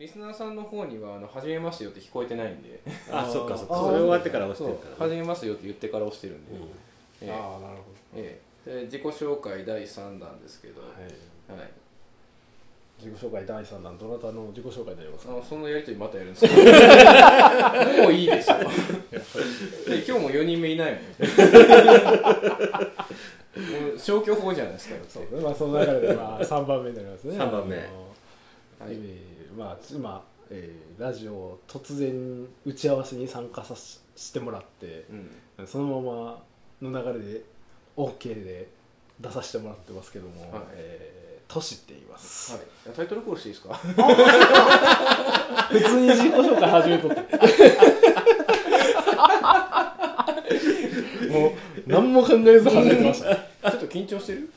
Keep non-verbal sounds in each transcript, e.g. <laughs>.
リスナーさんの方には「あの始めますよ」って聞こえてないんで。<laughs> あそっかそっか。それ終わってから押しそうてるからね。始めますよって言ってから押してるんで、うん。ええ。ああなるほええ。で自己紹介第3弾ですけど、ど、はい、はい、自己紹介第3弾どなたの自己紹介になりますか？あのそのやりとりまたやるんですか <laughs> もういいでしょで今日も4人目いないもん。<laughs> もう消去法じゃないですかそう。ねまあその中でまあ3番目になりますね。三番目。はい。えーまあ今、えーラジオを突然打ち合わせに参加させしてもらってうん。そのままの流れで OK で出させてもらってますけども、はい。えートシって言います、はい、タイトルコールしていいですか？普通に自己紹介始めとって。<laughs> もう何も考えず始めてました。ねちょっと緊張してる？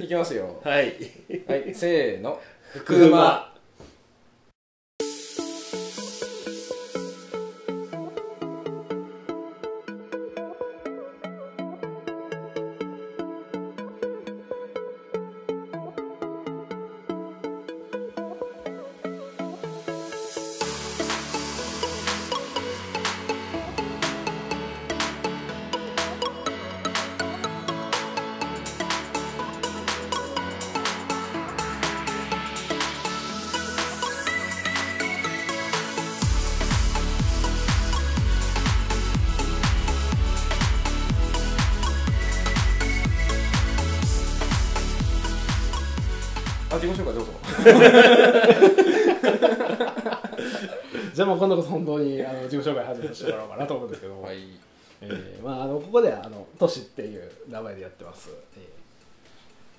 <laughs> いきますよ。はい。はいせーの福馬じゃあもう今度こそ本当にあの自己紹介始めさせてもらおうかなと思うんですけども、はい。えーまあ、あのここではあのトシっていう名前でやってます、えー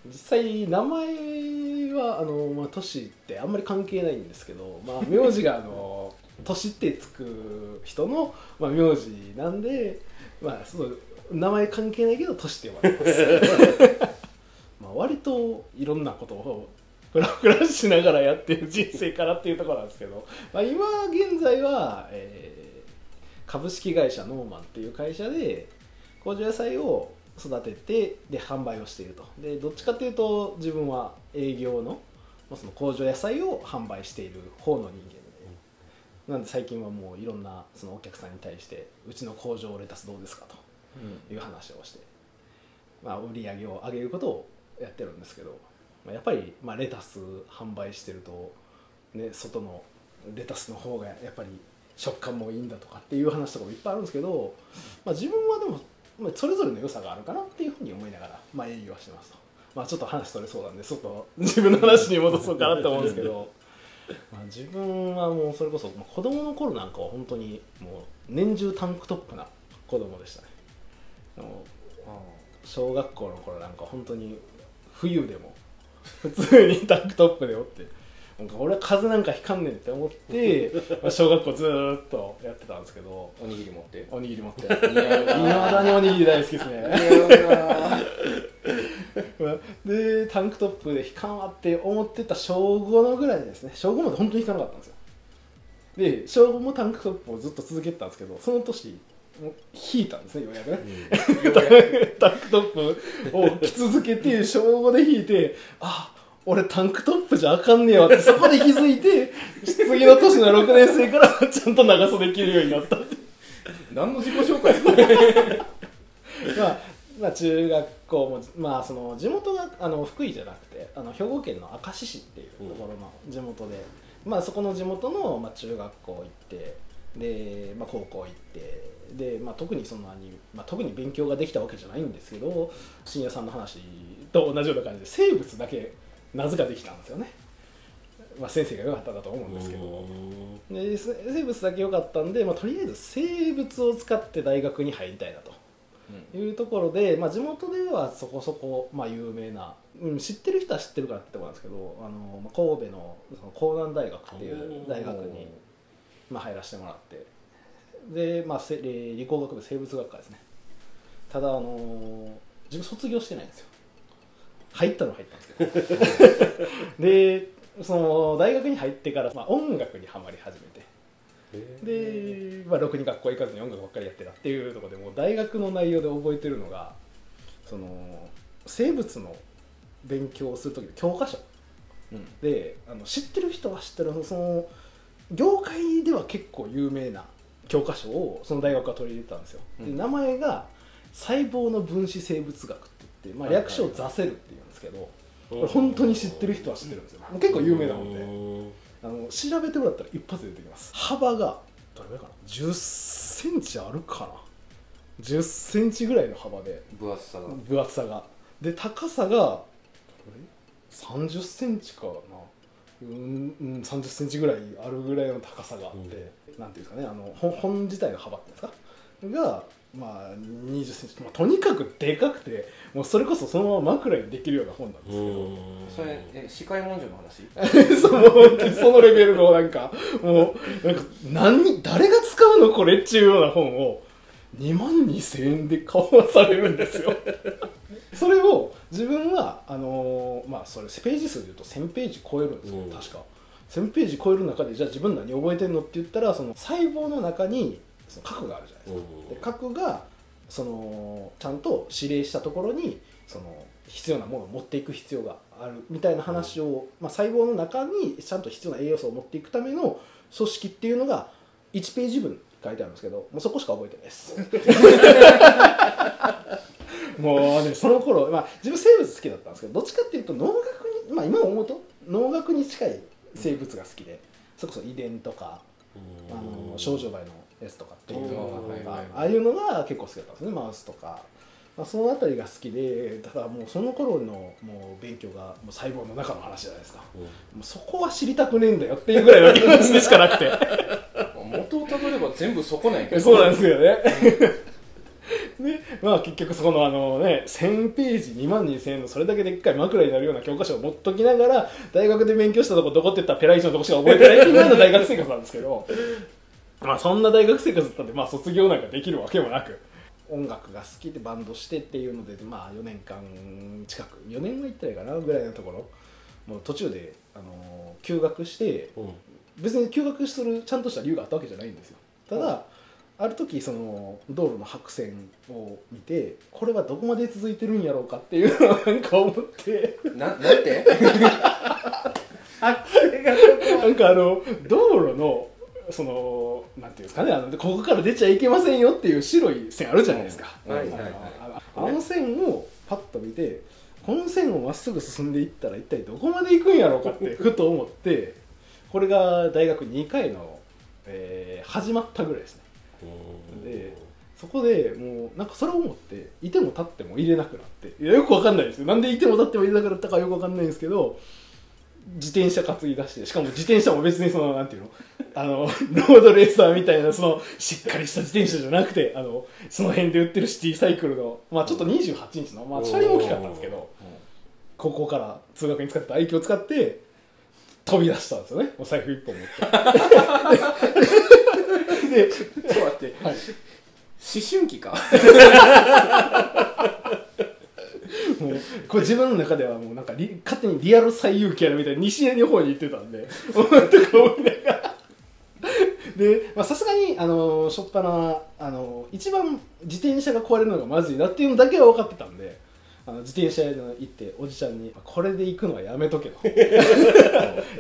実際名前はあの、まあ、トシってあんまり関係ないんですけど、まあ、名字があのトシってつく人の、まあ、名字なんで、まあ、その名前関係ないけどトシって呼ばれてます。<laughs> まあ割といろんなことをフラフラしながらやってる人生からっていうところなんですけど、まあ、今現在は、えー株式会社ノーマンっていう会社で工場野菜を育ててで販売をしていると。でどっちかっていうと自分は営業の,、まあその工場野菜を販売している方の人間で、なんで最近はもういろんなそのお客さんに対してうちの工場レタスどうですかという話をして、まあ、売り上げを上げることをやってるんですけど、まあ、やっぱりまあレタス販売してると、ね、外のレタスの方がやっぱり食感もいいんだとかっていう話とかもいっぱいあるんですけど、まあ、自分はでも、まあ、それぞれの良さがあるかなっていうふうに思いながら、まあ、営業はしてますと。まあ、ちょっと話それそうなんでちょっと自分の話に戻そうかなって思うんですけど。<laughs> まあ自分はもうそれこそ、まあ、子供の頃なんかは本当にもう年中タンクトップな子供でしたね。小学校の頃なんか本当に冬でも普通にタンクトップでおって。なんか俺は風邪なんかひかんねんって思って <laughs> まあ小学校ずーっとやってたんですけど。おにぎり持って。おにぎり持って。いなまだにおにぎり大好きですね。<laughs> でタンクトップで引かんわって思ってた小5のぐらいですね。小5まで本当に引かなかったんですよ。で小5もタンクトップをずっと続けてたんですけどその年引いたんですねようやくね。タンクトップを着続けて小5で引いてあ俺タンクトップじゃあかんねえわってそこで気づいて次の年の6年生からちゃんと長袖着るようになった何の自己紹介ですか？<laughs> まあ、まあ中学校も、まあ、その地元があの福井じゃなくてあの兵庫県の明石市っていうところの地元で、まあ、そこの地元の、まあ、中学校行ってで、まあ、高校行ってで、まあ、特にそんなに、まあ、特に勉強ができたわけじゃないんですけど深夜さんの話と同じような感じで生物だけなぜかできたんですよね。まあ、先生が良かったんだと思うんですけど。でせ生物だけ良かったんで、まあ、とりあえず生物を使って大学に入りたいなというところで、まあ、地元ではそこそこ、まあ、有名な、うん、知ってる人は知ってるからってとこなんですけどあの、まあ、神戸のその江南大学っていう大学に、まあ、入らせてもらって。で、まあ、理工学部生物学科ですね。ただあの自分卒業してないんですよ。入ったのは入ったんですけど <laughs> でその大学に入ってから、まあ、音楽にはまり始めて。で、まあ、ろくに学校行かずに音楽ばっかりやってたっていうところでもう大学の内容で覚えてるのがその生物の勉強をする時の教科書。であの知ってる人は知ってるその業界では結構有名な教科書をその大学が取り入れてたんですよ、うん。で名前が細胞の分子生物学って言って、まあ、略称ザセルって言うんですけど、これ本当に知ってる人は知ってるんですよ。結構有名な本で。あの調べてもらったら一発で出てきます。幅がどれぐらいかな？1 0センチあるかな？1 0センチぐらいの幅で。分厚さが。分厚さが。で高さがどれ？30センチかなうん、うん、30センチぐらいあるぐらいの高さがあって、なんていうんですかねあの本本自体の幅っていうんですか？がまあ20センチ、まあ、とにかくでかくてもうそれこそそのまま枕にできるような本なんですけど、それえ視界文書の話？<laughs> その本当にそのレベルのなんかもうなんか何誰が使うのこれっていうような本を2万2000円で買わされるんですよ。それを自分はあのーまあそれページ数でいうと1000ページ超えるんですよ、うん。確か。1000ページ超える中でじゃあ自分何覚えてんのって言ったらその細胞の中にその核があるじゃないですか、で核がそのちゃんと指令したところにその必要なものを持っていく必要があるみたいな話を、まあ、細胞の中にちゃんと必要な栄養素を持っていくための組織っていうのが1ページ分書いてあるんですけどもうそこしか覚えてないです <laughs> ねその頃、まあ、自分生物好きだったんですけどどっちかっていうと農学に、まあ、今思うと農学に近い生物が好きでそれこそ遺伝とかあの少女梅のやつとかっていうのがああいうのが結構好きだったんですね。マウスとか、まあ、そのあたりが好きでただもうその頃のもう勉強がもう細胞の中の話じゃないですか。もうそこは知りたくねえんだよっていうぐらいの気持ちでしかなくて。<laughs> 元をたどれば全部そこなんやけど。そうなんですよねで <laughs> まあ結局そこのあのね1000ページ2万2000円のそれだけでっかい枕になるような教科書を持っときながら大学で勉強したとこどこって言ったらペライチのとこしか覚えてないっていうような大学生活なんですけど。まあそんな大学生活だったんでまあ卒業なんかできるわけもなく。音楽が好きでバンドしてっていうのでまあ4年間近く4年は行ってないかなぐらいのところ。もう途中であの休学して別に休学するちゃんとした理由があったわけじゃないんですよ。ただ、ある時その道路の白線を見てこれはどこまで続いてるんやろうかっていうのを <laughs> なんか思って。ななんて？<laughs> なんかあの道路のそのなんていうんですかねあのここから出ちゃいけませんよっていう白い線あるじゃないですか、はいはいはい。あのあの線をパッと見てこの線をまっすぐ進んでいったら一体どこまで行くんやろうかって <laughs> ふと思ってこれが大学2回の、えー始まったぐらいですねでそこでもうなんかそれを思っていても立っても入れなくなっていやよくわかんないですよ。なんでいても立っても入れなくなったかよくわかんないんですけど自転車担ぎ出してしかも自転車も別にそのなんていうのあのロードレーサーみたいなそのしっかりした自転車じゃなくてあのその辺で売ってるシティサイクルのまあちょっと28インチのまあ車輪大きかったんですけど高校から通学に使った愛機を使って飛び出したんですよね。お財布一本持って。<laughs> でちょっと待って。はい。思春期か。もうこれ自分の中ではもうなんかリ勝手にリアル最勇気やるみたいに西成の方に行ってたんで。とか思いながらでまあさすがにあのしょっぱなあの一番自転車が壊れるのがまずいなっていうのだけは分かってたんであの自転車屋に行っておじちゃんに「これで行くのはやめとけ」と。<laughs> 言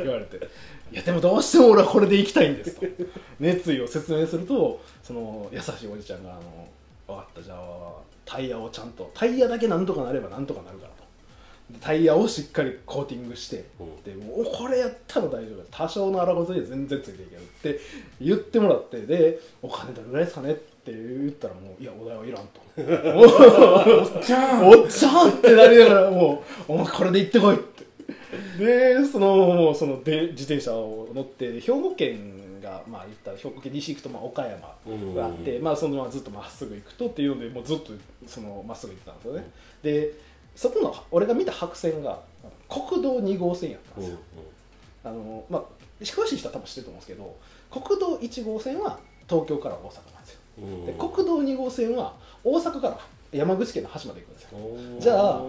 われて「いやでもどうしても俺はこれで行きたいんです」と。<laughs> 熱意を説明するとその優しいおじちゃんがあの「分かったじゃあタイヤをちゃんとタイヤだけなんとかなればなんとかなるから」と。でタイヤをしっかりコーティングして、でもうこれやったら大丈夫だ多少の荒ごとで全然ついていけるって言ってもらってでお金どれぐらいですかねって言ったらもういやお代はいらんと。<laughs> じゃおっちゃんってなりながらもうお前これで行ってこい。ってでそのそので自転車を乗って兵庫県がまあ言ったら兵庫県西行くとまあ岡山があって、まあそのままずっとまっすぐ行くとっていうのでもうずっとそのまっすぐ行ってたんですよね。でそこの俺が見た白線が国道2号線やったんですよ、あのまあ詳しい人は多分知ってると思うんですけど国道1号線は東京から大阪なんですよ。で国道2号線は大阪から山口県の端まで行くんですよ。じゃあ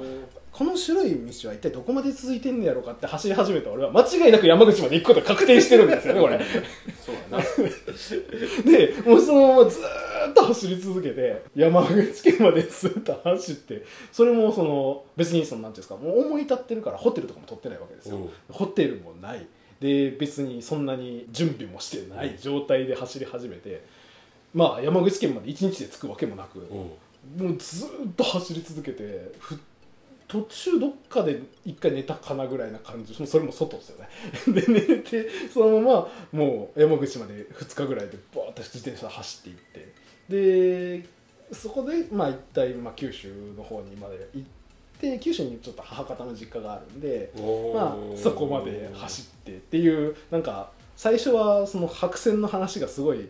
この白い道は一体どこまで続いてんねやろうかって走り始めた俺は間違いなく山口まで行くことが確定してるんですよねこれ。<laughs> そうやな。でもうそのままずっと走り続けて山口県までずっと走ってそれもその別にそのなんていうんですかもう思い立ってるからホテルとかも取ってないわけですよ、うん。ホテルもない。で別にそんなに準備もしてない状態で走り始めてまあ山口県まで1日で着くわけもなく、うん。もうずっと走り続けてふ途中どっかで一回寝たかなぐらいな感じ。それも外ですよね。<laughs> で寝てそのままもう山口まで2日ぐらいでバーッと自転車走っていって。でそこでまあ一体まあ九州の方にまで行って九州にちょっと母方の実家があるんでまあそこまで走ってっていうなんか最初はその白線の話がすごい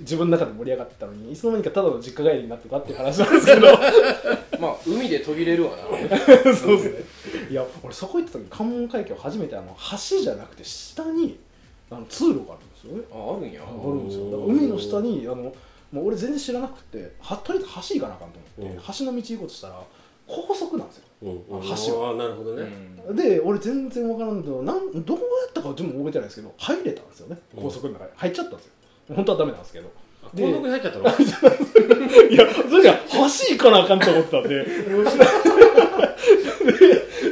自分の中で盛り上がってたのにいつの間にかただの実家帰りになってたっていう話なんですけど <laughs> まあ海で途切れるわな。<laughs> そうですね。いや俺そこ行った時関門海峡初めてあの橋じゃなくて下にあの通路があるんですよね。ああるんや。あるんですよだから海の下にあのもう俺全然知らなくてはとりあえず橋行かなあかんと思って、うん。橋の道行こうとしたら高速なんですよ。うんうん。橋は。あーなるほどうねん。で俺全然わからんけどなんどうやったか自分も覚えてないですけど入れたんですよね。うん。高速の中に入っちゃったんですよ。本当はダメなんですけど。あ入っちゃったの？い。やそれじゃ橋行かなあかんと思ったんでで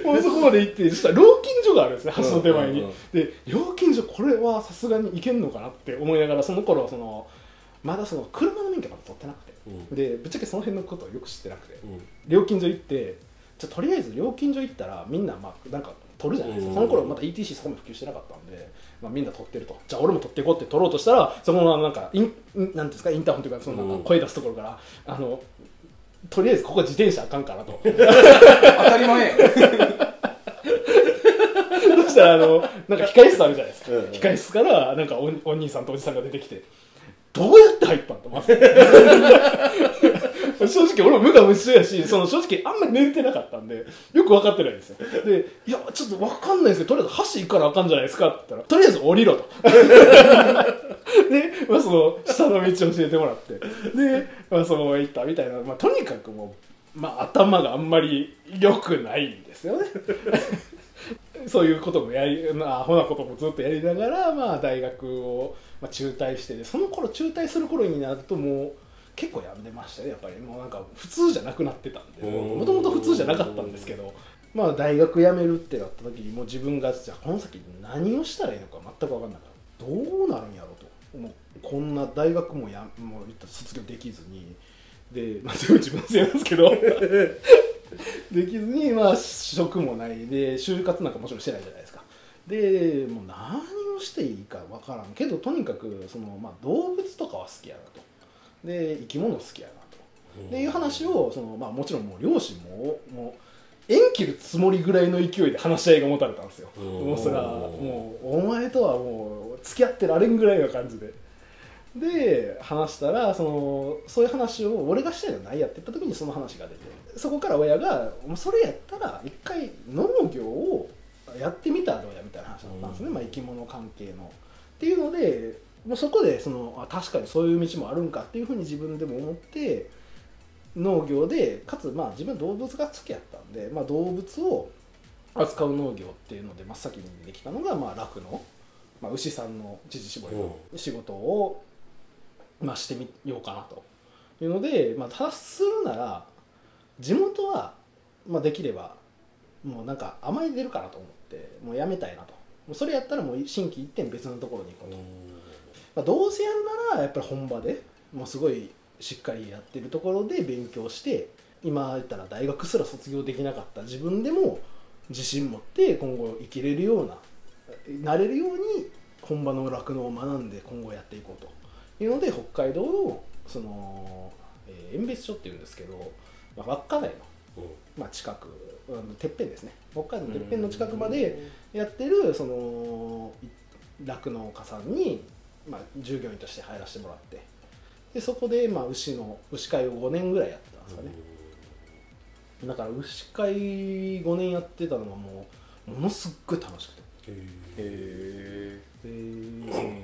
もうそこまで行ってそしたら料金所があるんですね橋の手前に、うんうん。で料金所これはさすがに行けんのかなって思いながらその頃はそのまだその車の免許まだ取ってなくて。うん。でぶっちゃけその辺のことをよく知ってなくて。うん。料金所行ってじゃあとりあえず料金所行ったらみんなまあなんか取るじゃないですか、うん。その頃まだ ETC そこまで普及してなかったんで、まあ、みんな取ってると。じゃあ俺も取っていこうって取ろうとしたらそのなんかインなんですかインターホンというかそのなんうん。か声出すところから、あのとりあえずここ自転車あかんからと。<laughs> 当たり前。や <laughs> そしたらあのなんか控室あるじゃないですか、うんうん。控室からなんかおお兄さんとおじさんが出てきてどうやって入ったんとまず <laughs> 正直俺も無我夢中やしその正直あんまり寝れてなかったんでよく分かってないんですよ。でいやちょっと分かんないですけどとりあえず橋行からあかんじゃないですかって言ったらとりあえず降りろと。<laughs> で、まあ、その下の道教えてもらって。で、まあ、その行ったみたいな、まあ、とにかくもう、まあ、頭があんまり良くないんですよね。<laughs> そういうこともやり、まあ、アホなこともずっとやりながら、まあ、大学を、まあ、中退してでその頃中退する頃になるともう結構やんでましたねやっぱり。もうなんか普通じゃなくなってたんで。うんもともと普通じゃなかったんですけど、まあ、大学辞めるってなった時にもう自分がじゃあこの先何をしたらいいのか全く分かんなかった。どうなるんやろうともう。こんな大学もやもう卒業できずに。で、まあ、全部自分のせいなんですけど。<laughs> できずに、まあ、職もない。で就活なんかもちろんしてないじゃないですか。でもう何をしていいかわからんけどとにかくその、まあ、動物とかは好きやなとで生き物好きやなと。っていう話をその、まあ、もちろんもう両親ももう縁切るつもりぐらいの勢いで話し合いが持たれたんですよ。うん。もうそもうお前とはもう付き合ってられんぐらいの感じでで話したらそのそういう話を俺がしたいのはないやって言った時にその話が出てそこから親が「もうそれやったら一回農業をやってみたらどうや」みたいな話だったんですね、うん。まあ、生き物関係の。っていうのでそこでそのあ確かにそういう道もあるんかっていうふうに自分でも思って農業でかつまあ自分は動物が好きやったんで、まあ、動物を扱う農業っていうので真っ先にできたのがまあ酪農、まあ、牛さんの乳搾りの仕事を、まあ、してみようかなというので、まあ、ただするなら地元は、まあ、できればもうなんか甘え出るかなと思ってもうやめたいなと。もうそれやったらもう心機一転別のところに行こうと。まあ、どうせやるならやっぱり本場でもうすごいしっかりやってるところで勉強して今言ったら大学すら卒業できなかった自分でも自信持って今後生きれるようななれるように本場の酪農を学んで今後やっていこうと。いうので北海道のその、えー、遠別所っていうんですけど、まあ、稚内の、まあ、近くてっぺんですね。北海道のてっぺんの近くまでやってるその酪農家さんに、まあ、従業員として入らせてもらって。でそこで、まあ、牛の牛飼いを5年ぐらいやってたんですかね、だから牛飼い5年やってたのがもうものすっごい楽しくて。へでその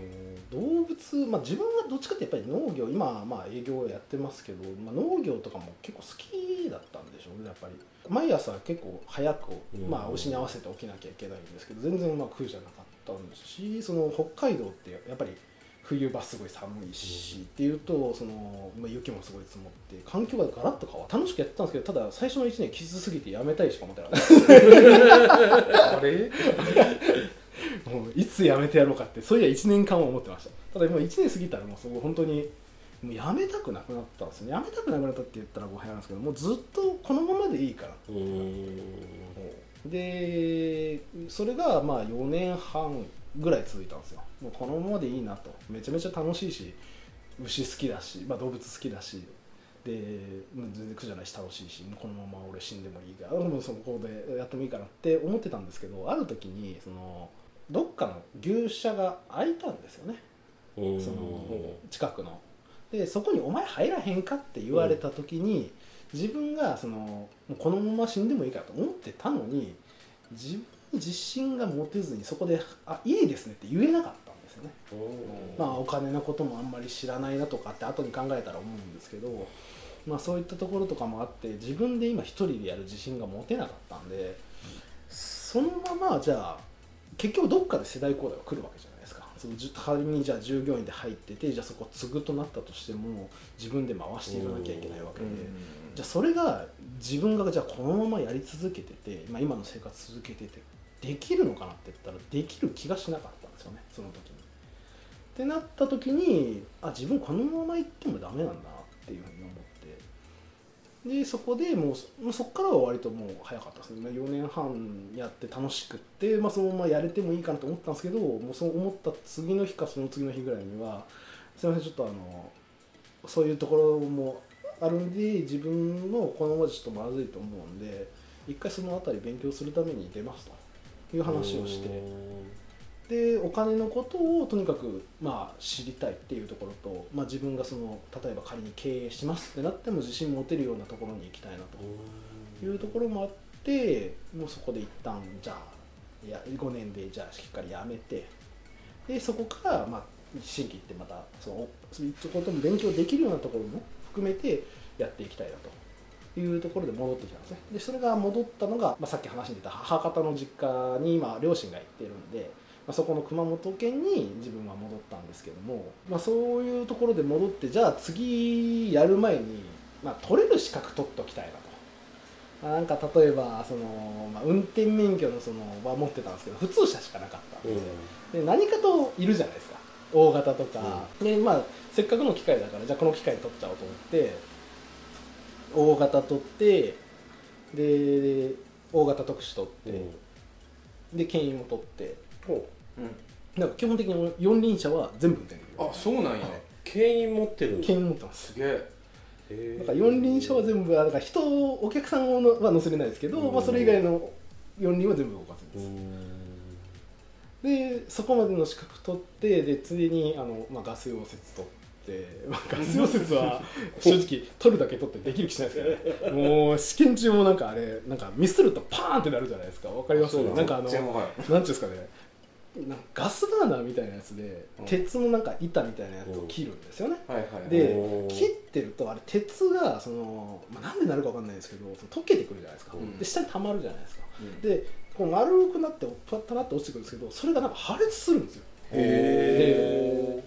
動物、まあ、自分はどっちかってやっぱり農業今はまあ営業やってますけど、まあ、農業とかも結構好きだったんでしょうねやっぱり。毎朝結構早く、うん。まあ、牛に合わせて起きなきゃいけないんですけど全然まあ苦じゃなかったんですしその北海道ってやっぱり冬場すごい寒いし、っていうとその、まあ、雪もすごい積もって環境がガラッと変わ楽しくやってたんですけどただ最初の1年きつすぎてやめたいしか思ってなかった。あれ？<laughs> もういつやめてやろうかってそういや1年間は思ってました。ただもう1年過ぎたらもうすごい本当にもうやめたくなくなったんですね。やめたくなくなったって言ったら語弊なんですけどもうずっとこのままでいいから。うーん。でそれがまあ4年半ぐらい続いたんですよ。もうこのままでいいなと。めちゃめちゃ楽しいし牛好きだし、まあ、動物好きだし。で全然苦じゃないし楽しいしもうこのまま俺死んでもいいから。もうそこでやってもいいかなって思ってたんですけどある時にそのどっかの牛舎が開いたんですよね。その近くの。でそこに「お前入らへんか?」って言われた時に、自分がそのもうこのまま死んでもいいかと思ってたのに自自信が持てずにそこで「あいいですね」って言えなかったんですよね。まあお金のこともあんまり知らないなとかって後に考えたら思うんですけど、まあ、そういったところとかもあって自分で今一人でやる自信が持てなかったんでそのままじゃあ結局どっかで世代交代が来るわけじゃないですかその仮にじゃあ従業員で入っててじゃあそこ継ぐとなったとしても自分で回していかなきゃいけないわけで。じゃあそれが自分がじゃあこのままやり続けてて、まあ、今の生活続けててできるのかなって言ったらできる気がしなかったんですよねその時に。ってなった時にあ自分このまま行ってもダメなんだなっていうふうに思って。でそこでもうそもうそこからは割ともう早かったですね。4年半やって楽しくって、まあ、そのままやれてもいいかなと思ったんですけどもうそう思った次の日かその次の日ぐらいにはすいませんちょっとあのそういうところもあるんで自分のこのままじゃちょっとまずいと思うんで一回その辺り勉強するために出ますという話をして。でお金のことをとにかく、まあ、知りたいっていうところと、まあ、自分がその例えば仮に経営しますってなっても自信持てるようなところに行きたいなと。いうところもあってもうそこで一旦じゃあいや5年でじゃあしっかりやめて。でそこから、まあ、新規ってまたそのそういったことも勉強できるようなところも含めてやっていきたいなと。いうところで戻ってきたんですね。でそれが戻ったのが、まあ、さっき話に出た母方の実家に今両親が行ってるんで、まあ、そこの熊本県に自分は戻ったんですけども、まあ、そういうところで戻ってじゃあ次やる前に、まあ、取れる資格取っておきたいなと。まあなんか例えばその、まあ、運転免許のそのは持ってたんですけど普通車しかなかったんで。すよで何かといるじゃないですか。大型とか、でまあせっかくの機会だからじゃあこの機会に取っちゃおうと思って大型取ってで大型特殊取って、で牽引も取って。う。ん。なんか基本的に四輪車は全部運転できるあそうなんや。牽引持ってるんだ。牽引持ってます。すげえ。へー。なんか四輪車は全部だから人お客さんは乗せれないですけど、うん。まあ、それ以外の四輪は全部動かせるんうです、ん。でそこまでの資格取ってでついでにあの、まあ、ガス溶接取って、まあ、ガス溶接は正直取るだけ取ってできる気しないですけどね。もう試験中もなんかあれなんかミスるとパーンってなるじゃないですか。わかります？なんかあのなんていうんですかね。ガスバーナーみたいなやつで、うん。鉄のなんか板みたいなやつを切るんですよね、はいはいで切ってるとあれ鉄がその、まあ、なんでなるかわかんないですけどその溶けてくるじゃないですか、うん。で下に溜まるじゃないですか。うん。でこう丸くなってパッタラって落ちてくるんですけどそれがなんか破裂するんですよ。へ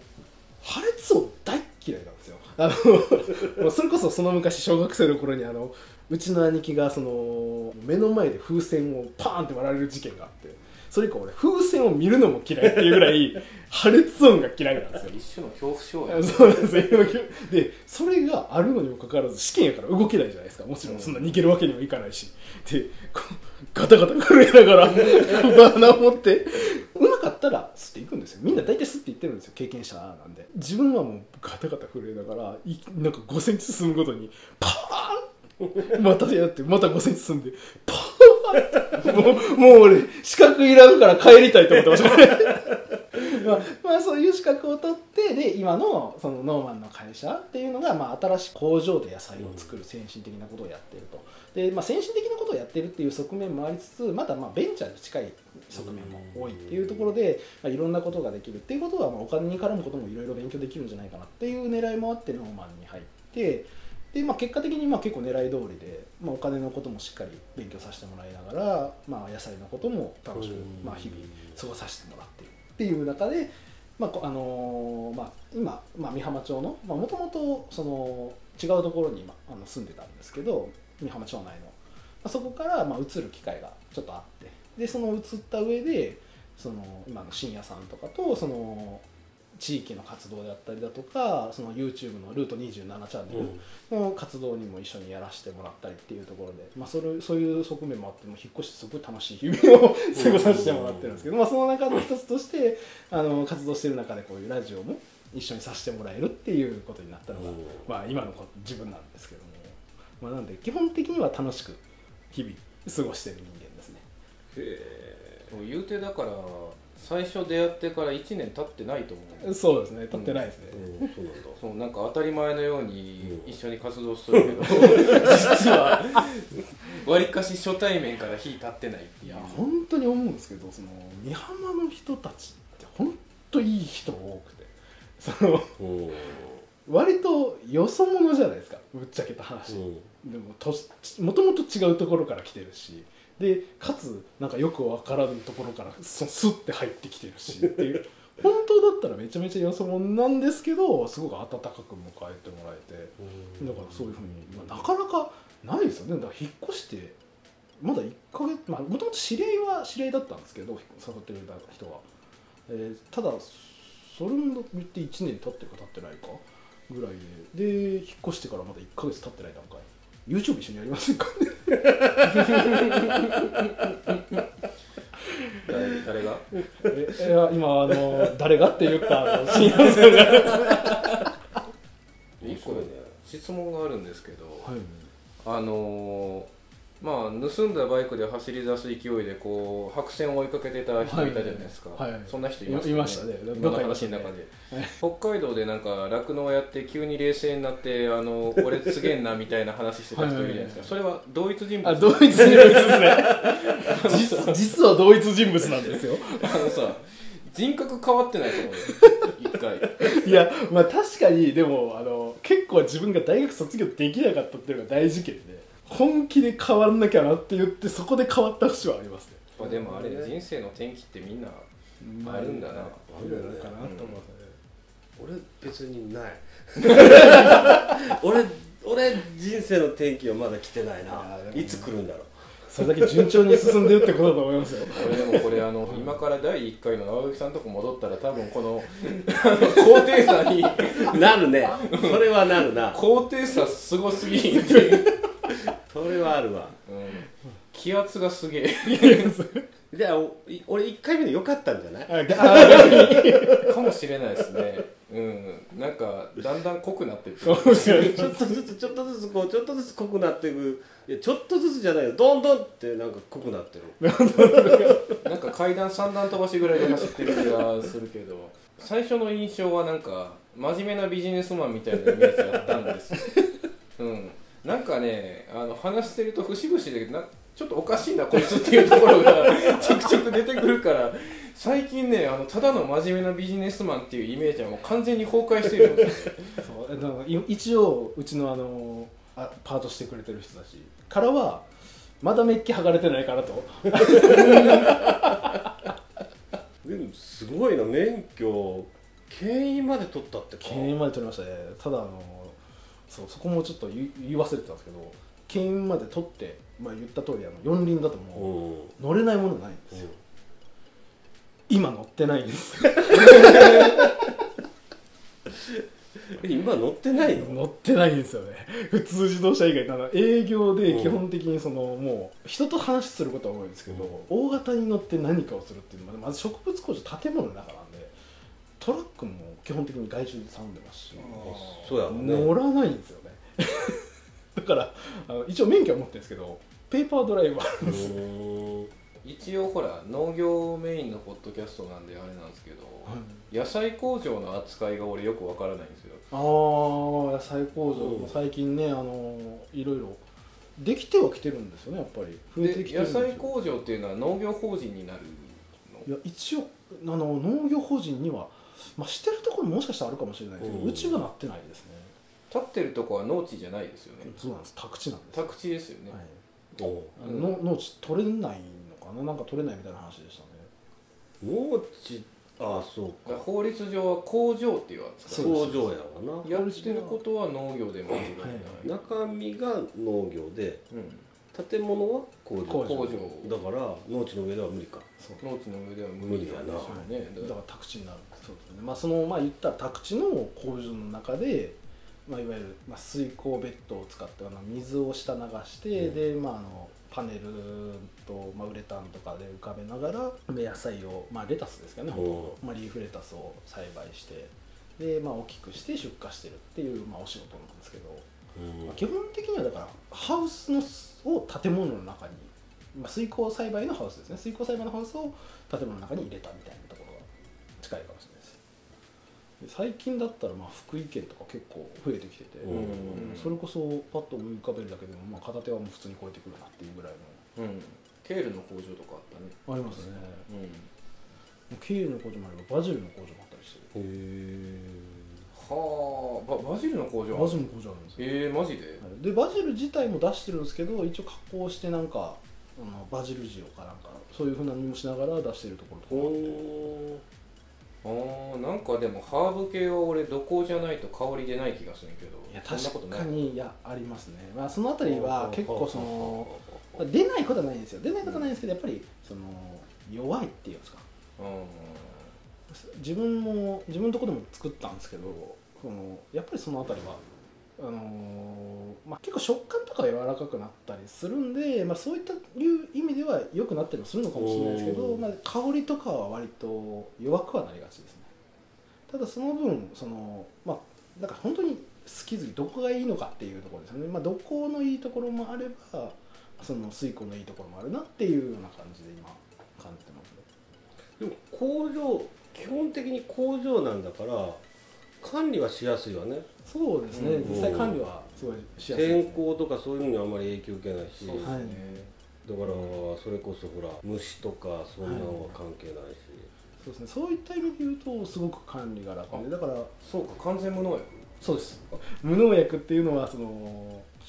破裂音大っ嫌いなんですよ。あのそれこそその昔小学生の頃にあのうちの兄貴がその目の前で風船をパーンって割られる事件があって。それ以降俺風船を見るのも嫌いっていうぐらい破裂音が嫌いなんですよ。一種の恐怖症や。そうなんですよ。でそれがあるのにもかかわらず試験やから動けないじゃないですか。もちろんそんな逃げるわけにもいかないし。でこうガタガタ震えながら <laughs> バーナー持って。うまかったら吸っていくんですよ。みんな大体吸っていってるんですよ。経験者なんで。自分はもうガタガタ震えながらいなんか5センチ進むごとにパーン！またやってまた5センチ進んでパーン <laughs> もう俺資格いらんから帰りたいと思ってました <laughs> まあ、そういう資格を取ってで今のそのノーマンの会社っていうのが、まあ、新しい工場で野菜を作る先進的なことをやってると。で、まあ、先進的なことをやってるっていう側面もありつつまだまあベンチャーに近い側面も多いっていうところで、まあ、いろんなことができるっていうことは、まあ、お金に絡むこともいろいろ勉強できるんじゃないかなっていう狙いもあってノーマンに入ってで、まあ、結果的にまあ結構狙い通りで、まあ、お金のこともしっかり勉強させてもらいながら、まあ、野菜のことも楽しく、まあ、日々過ごさせてもらっているっていう中でまあこあのーまあ、今、まあ、美浜町のもともとその違うところに今あの住んでたんですけど美浜町内の、まあ、そこからまあ移る機会がちょっとあって。でその移った上でその今の深夜さんとかとその地域の活動であったりだとかその YouTube のルート27チャンネルの活動にも一緒にやらせてもらったりっていうところで、まあ、それそういう側面もあってもう引っ越してすごい楽しい日々を過ごさせてもらってるんですけど、まあ、その中の一つとしてあの活動してる中でこういうラジオも一緒にさせてもらえるっていうことになったのが、まあ、今のこ自分なんですけども、まあ、なんで基本的には楽しく日々過ごしてる人間ですね。へもう言うてだから最初出会ってから1年経ってないと思うそうですね、経ってないですね。えうんそうなんだ。そうなんか当たり前のようにうん一緒に活動するけど、実はわりかし初対面から日経ってないっていう。いや本当に思うんですけどその美浜の人たちって本当いい人多くて。そのうん。割とよそ者じゃないですかぶっちゃけた話、うん。でもともともと違うところから来てるしでかつなんかよくわからんところからそスッて入ってきてるしっていう。<laughs> 本当だったらめちゃめちゃよそ者なんですけどすごく温かく迎えてもらえて。だからそういうふうに、まあ、なかなかないですよね。だから引っ越してまだ1ヶ月まあもともと知り合いは知り合いだったんですけど誘ってくれた人は、えーただそれも言って1年経ってるか経ってないかぐらいでで引っ越してからまだ1ヶ月経ってない段階。YouTube 一緒にやりませんか誰誰が？えいや今あの誰が？って言ったあの新山さんが。一個ね質問があるんですけど、はい。あのーまあ盗んだバイクで走り出す勢いでこう白線を追いかけてた人いたじゃないですか、はいはいそんな人いましたいましたね。今の話の中で、北海道でなんか酪農やって急に冷静になってあの俺すげえなみたいな話してた人いるじゃないですか。それは同一人物。あ同一人物ですね。実実は同一人物なんですよ。<laughs> あのさ人格変わってないと思うよ。一回。<laughs> いやまあ確かにでもあの結構自分が大学卒業できなかったっていうのが大事件で本気で変わんなきゃなって言ってそこで変わった節はありますね。まあでもあれ人生の転機ってみんなあるんだな、あるのかなと思いますね、俺別にない。<laughs> 俺俺人生の転機はまだ来てないな。いつ来るんだろう。それだけ順調に進んでるってことだと思いますよ。俺 <laughs> でもこれあの今から第1回の青木さんとこ戻ったら多分このあの高低差になるね。それはなるな。高低差すごすぎんっていう、<laughs> それはあるわ。うん、気圧がすげえ。<laughs> じゃあ俺1回目でよかったんじゃない？<laughs> かもしれないですね。うん。なんかだんだん濃くなってって。かもしれないちょっとずつちょっとずつこうちょっとずつ濃くなっていく。いやちょっとずつじゃないよ。どんどんってなんか濃くなってる。なんか階段3段飛ばしぐらいで走ってる気がするけど。最初の印象はなんか真面目なビジネスマンみたいなイメージだったんですよ。うんなんかねあの話してると節々でなちょっとおかしいなこいつっていうところが <laughs> ちょくちょく出てくるから最近ねあのただの真面目なビジネスマンっていうイメージはもう完全に崩壊してるんですよ。ね <laughs> そうだか一応うちのあのあパートしてくれてる人たち。からはまだメッキ剥がれてないからと。<laughs> でもすごいな免許。牽引まで取ったってか。牽引まで取りましたね。ただあのそうそこもちょっと言い忘れてたんですけど牽引まで取って、まあ、言った通りあの四輪だとうもんう乗れないものないんですよ、今乗ってないんです。え今乗ってないの？<laughs> 乗ってないんですよね。普通自動車以外あの営業で基本的にそのもう人と話することは多いんですけど、大型に乗って何かをするっていうのはまず植物工場建物の中なんでトラックも基本的に外注で頼んでますし。そうやろね。乗らないんですよね。<laughs> だからあの一応免許は持ってるんですけどペーパードライバーうー。ん一応ほら農業メインのポッドキャストなんであれなんですけど、野菜工場の扱いが俺よくわからないんですよ。ああ野菜工場。も最近ねあのいろいろできてはきてるんですよねやっぱり。増えてきてるで野菜工場っていうのは農業法人になるいや一応あの農業法人には、まあ、してるところももしかしたらあるかもしれないけど、ううんちはなってないですね。立ってるとこは農地じゃないですよね。そうなんです。宅地なんです、宅地ですよね、はい。おう。あの農農地取れないのかな？なんか取れないみたいな話でしたね。農地ああそうだか法律上は工場って言われてたそう工場やわな。やってることは農業で間違いない、中身が農業でうん、建物は工場。工場。だから農地の上では無理か。農地の上では無理なんでしょうね。だから宅地になるそうですね。まあそのまあ言ったら宅地の工場の中で、まあ、いわゆる、まあ、水耕ベッドを使ってあの水を下流して、うん。でまああのパネルと、まあ、ウレタンとかで浮かべながら野菜を、まあ、レタスですけどね、ほとんどまあ、リーフレタスを栽培してで、まあ、大きくして出荷してるっていう、まあ、お仕事なんですけど、うん。まあ基本的にはだからハウスのを建物の中に、まあ、水耕栽培のハウスですね。水耕栽培のハウスを建物の中に入れたみたいな最近だったらまあ福井県とか結構増えてきてて、それこそパッと思い浮かべるだけでも、まあ、片手はもう普通に超えてくるなっていうぐらいうん。ケールの工場とかあったね。のありますね。うん。ケールの工場もあればバジルの工場もあったりしてへえはあ。ババジルの工場バジルの工場あるんですよ。えー、マジで？はい。でバジル自体も出してるんですけど一応加工してなんかあのバジル塩かなんかそういうふうなにもしながら出してるところとかもあって。おあーなんかでもハーブ系は俺どこじゃないと香り出ない気がするけど。いや確かにい。やありますね、まあ、そのあたりは結構そのまあ出ないことはないんですよ。出ないことはないんですけどやっぱりその弱いっていうんですか。う自分も自分のとこでも作ったんですけどそのやっぱりそのあたりはあのーまあ、結構食感とかは柔らかくなったりするんで、まあ、そういったいう意味では良くなったりもするのかもしれないですけど、まあ、香りとかは割と弱くはなりがちですね。ただその分そのまあだから本当に好き好きどこがいいのかっていうところですよね、まあ、どこのいいところもあればその水耕のいいところもあるなっていうような感じで今感じてますね。でも工場基本的に工場なんだから管理はしやすいわね。そうですね、うん。実際管理はすごいしやすい。天候とかそういうのにあまり影響受けないし。そうですね、はいだからそれこそほら虫とかそんなのは関係ないし、そうですね。そういった意味で言うとすごく管理が楽でだからそうか完全無農薬。そうです。無農薬っていうのはその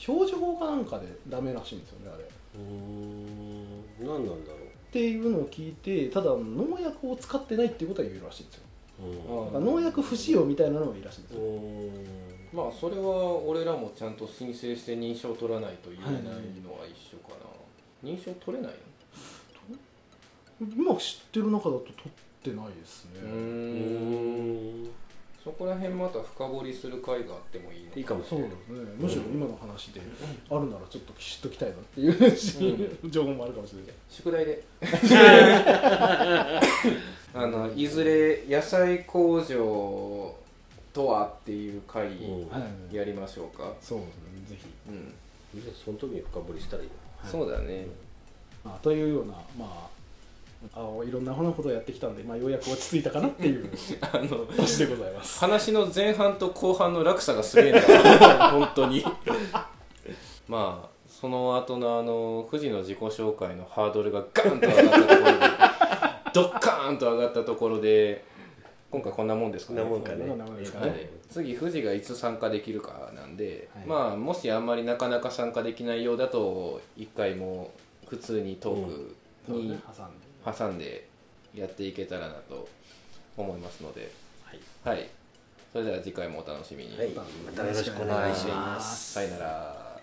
表示法かなんかでダメらしいんですよねあれ。っうーん。何なんだろていうのを聞いてただ農薬を使ってないっていうことは言えるらしいんですよ農薬不使用みたいなのはいいらしいんですよ。うまあそれは俺らもちゃんと申請して認証取らないと言えないのは一緒かな、認証取れない今知ってる中だと取ってないですね、そこら辺また深掘りする会があってもいいのいいかもしそうれないですね。むしろ今の話であるならちょっと知っときたいなっていうし、<laughs> 情報もあるかもしれない。宿題であのいずれ野菜工場とはっていう会やりましょうか、そうですねぜひ。うん。じゃあその時に深掘りしたらいいよ。はい。そうだね。まあ、というような、まあ、あいろんなことをやってきたんで、まあ、ようやく落ち着いたかなっていう <laughs> あの年でございます。話の前半と後半の落差がすげえな。<laughs> 本当に。まあその後のあの富士の自己紹介のハードルがガンと上がったところでドッカーンと上がったところで今回こんなもんですかね。なもんかね。次富士がいつ参加できるかなんで、はい。まあもしあんまりなかなか参加できないようだと一回もう普通にトークに挟んで。挟んでやっていけたらなと思いますので。はい。はい。それでは次回もお楽しみに、はい。またよろしくお願いします。さよなら